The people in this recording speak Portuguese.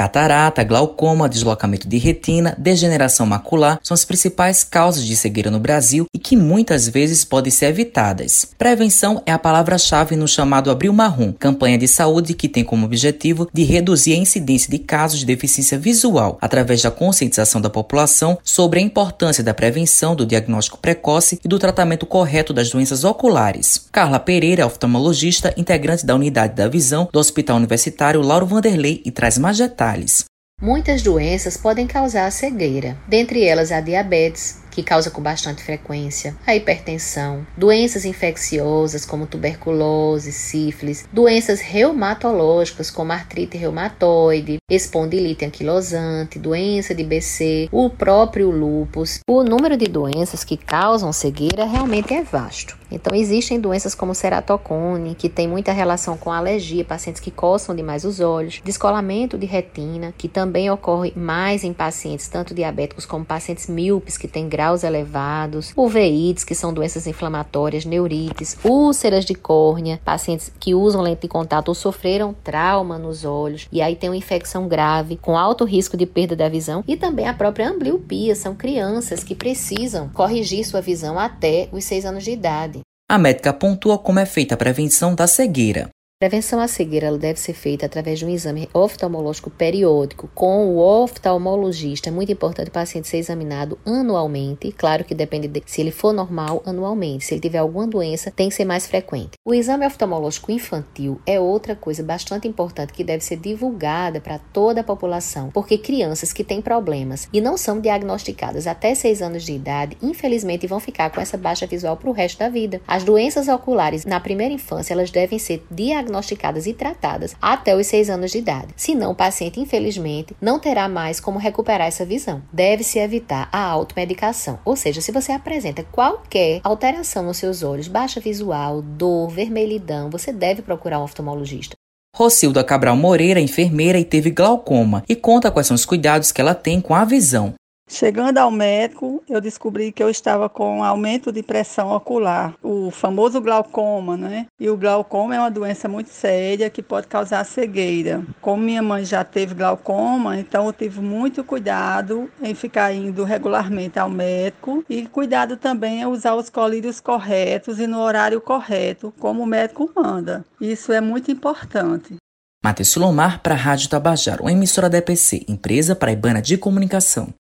Catarata, glaucoma, deslocamento de retina, degeneração macular são as principais causas de cegueira no Brasil e que muitas vezes podem ser evitadas. Prevenção é a palavra-chave no chamado Abril Marrom, campanha de saúde que tem como objetivo de reduzir a incidência de casos de deficiência visual através da conscientização da população sobre a importância da prevenção, do diagnóstico precoce e do tratamento correto das doenças oculares. Carla Pereira, oftalmologista, integrante da unidade da visão do Hospital Universitário Lauro Vanderlei e traz mais detalhes detalhes. Muitas doenças podem causar cegueira, dentre elas a diabetes, que causa com bastante frequência, a hipertensão, doenças infecciosas como tuberculose, sífilis, doenças reumatológicas como artrite reumatoide, espondilite anquilosante, doença de BC, o próprio lúpus. O número de doenças que causam cegueira realmente é vasto. Então, existem doenças como ceratocone, que tem muita relação com alergia, pacientes que coçam demais os olhos, descolamento de retina, que também ocorre mais em pacientes tanto diabéticos como pacientes míopes, que têm graus elevados, uveites, que são doenças inflamatórias, neurites, úlceras de córnea, pacientes que usam lente de contato ou sofreram trauma nos olhos, e aí tem uma infecção grave, com alto risco de perda da visão, e também a própria ambliopia, são crianças que precisam corrigir sua visão até os 6 anos de idade. A médica pontua como é feita a prevenção da cegueira. Prevenção à cegueira deve ser feita através de um exame oftalmológico periódico com o oftalmologista. É muito importante o paciente ser examinado anualmente. Claro que depende de se ele for normal anualmente. Se ele tiver alguma doença, tem que ser mais frequente. O exame oftalmológico infantil é outra coisa bastante importante que deve ser divulgada para toda a população, porque crianças que têm problemas e não são diagnosticadas até 6 anos de idade, infelizmente vão ficar com essa baixa visual para o resto da vida. As doenças oculares na primeira infância, elas devem ser diagnosticadas diagnosticadas e tratadas até os 6 anos de idade. Senão, o paciente, infelizmente, não terá mais como recuperar essa visão. Deve-se evitar a automedicação, ou seja, se você apresenta qualquer alteração nos seus olhos, baixa visual, dor, vermelhidão, você deve procurar um oftalmologista. Rocilda Cabral Moreira é enfermeira e teve glaucoma e conta quais são os cuidados que ela tem com a visão. Chegando ao médico, eu descobri que eu estava com aumento de pressão ocular, o famoso glaucoma, né? E o glaucoma é uma doença muito séria que pode causar cegueira. Como minha mãe já teve glaucoma, então eu tive muito cuidado em ficar indo regularmente ao médico e cuidado também em usar os colírios corretos e no horário correto, como o médico manda. Isso é muito importante. Matheus Silomar para a Rádio Tabajaro, uma emissora da EPC, empresa paraibana de comunicação.